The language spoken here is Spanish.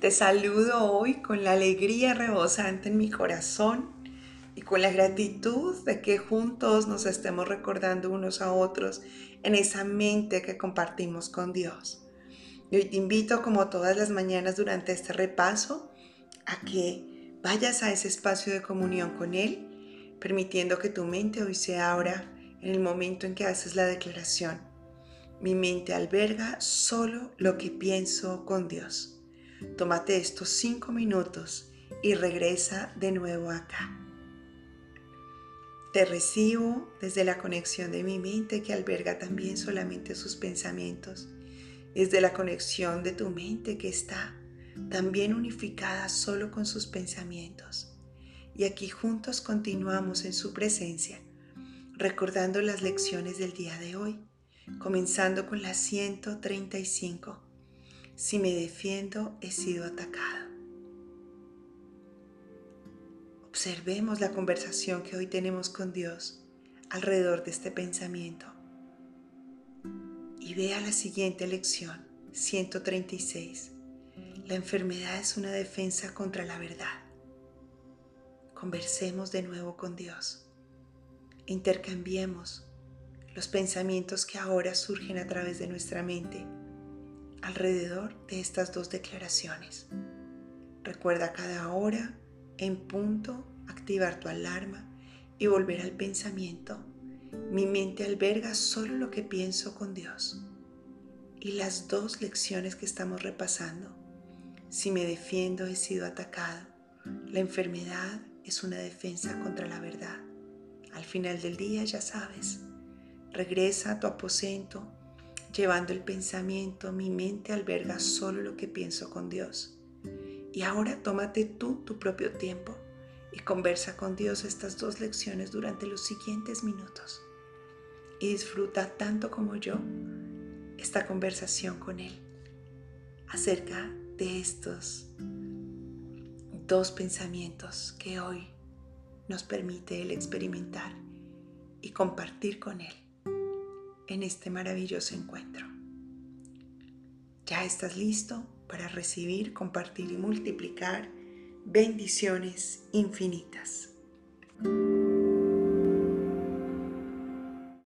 Te saludo hoy con la alegría rebosante en mi corazón y con la gratitud de que juntos nos estemos recordando unos a otros en esa mente que compartimos con Dios. Y hoy te invito, como todas las mañanas durante este repaso, a que vayas a ese espacio de comunión con Él, permitiendo que tu mente hoy se abra en el momento en que haces la declaración. Mi mente alberga solo lo que pienso con Dios. Tómate estos cinco minutos y regresa de nuevo acá. Te recibo desde la conexión de mi mente que alberga también solamente sus pensamientos, desde la conexión de tu mente que está también unificada solo con sus pensamientos. Y aquí juntos continuamos en su presencia, recordando las lecciones del día de hoy, comenzando con la 135 si me defiendo, he sido atacado. Observemos la conversación que hoy tenemos con Dios alrededor de este pensamiento. Y vea la siguiente lección, 136. La enfermedad es una defensa contra la verdad. Conversemos de nuevo con Dios. Intercambiemos los pensamientos que ahora surgen a través de nuestra mente alrededor de estas dos declaraciones. Recuerda cada hora, en punto, activar tu alarma y volver al pensamiento. Mi mente alberga solo lo que pienso con Dios. Y las dos lecciones que estamos repasando. Si me defiendo he sido atacado. La enfermedad es una defensa contra la verdad. Al final del día ya sabes. Regresa a tu aposento llevando el pensamiento, mi mente alberga solo lo que pienso con Dios. Y ahora tómate tú tu propio tiempo y conversa con Dios estas dos lecciones durante los siguientes minutos. Y disfruta tanto como yo esta conversación con Él acerca de estos dos pensamientos que hoy nos permite Él experimentar y compartir con Él en este maravilloso encuentro. Ya estás listo para recibir, compartir y multiplicar bendiciones infinitas.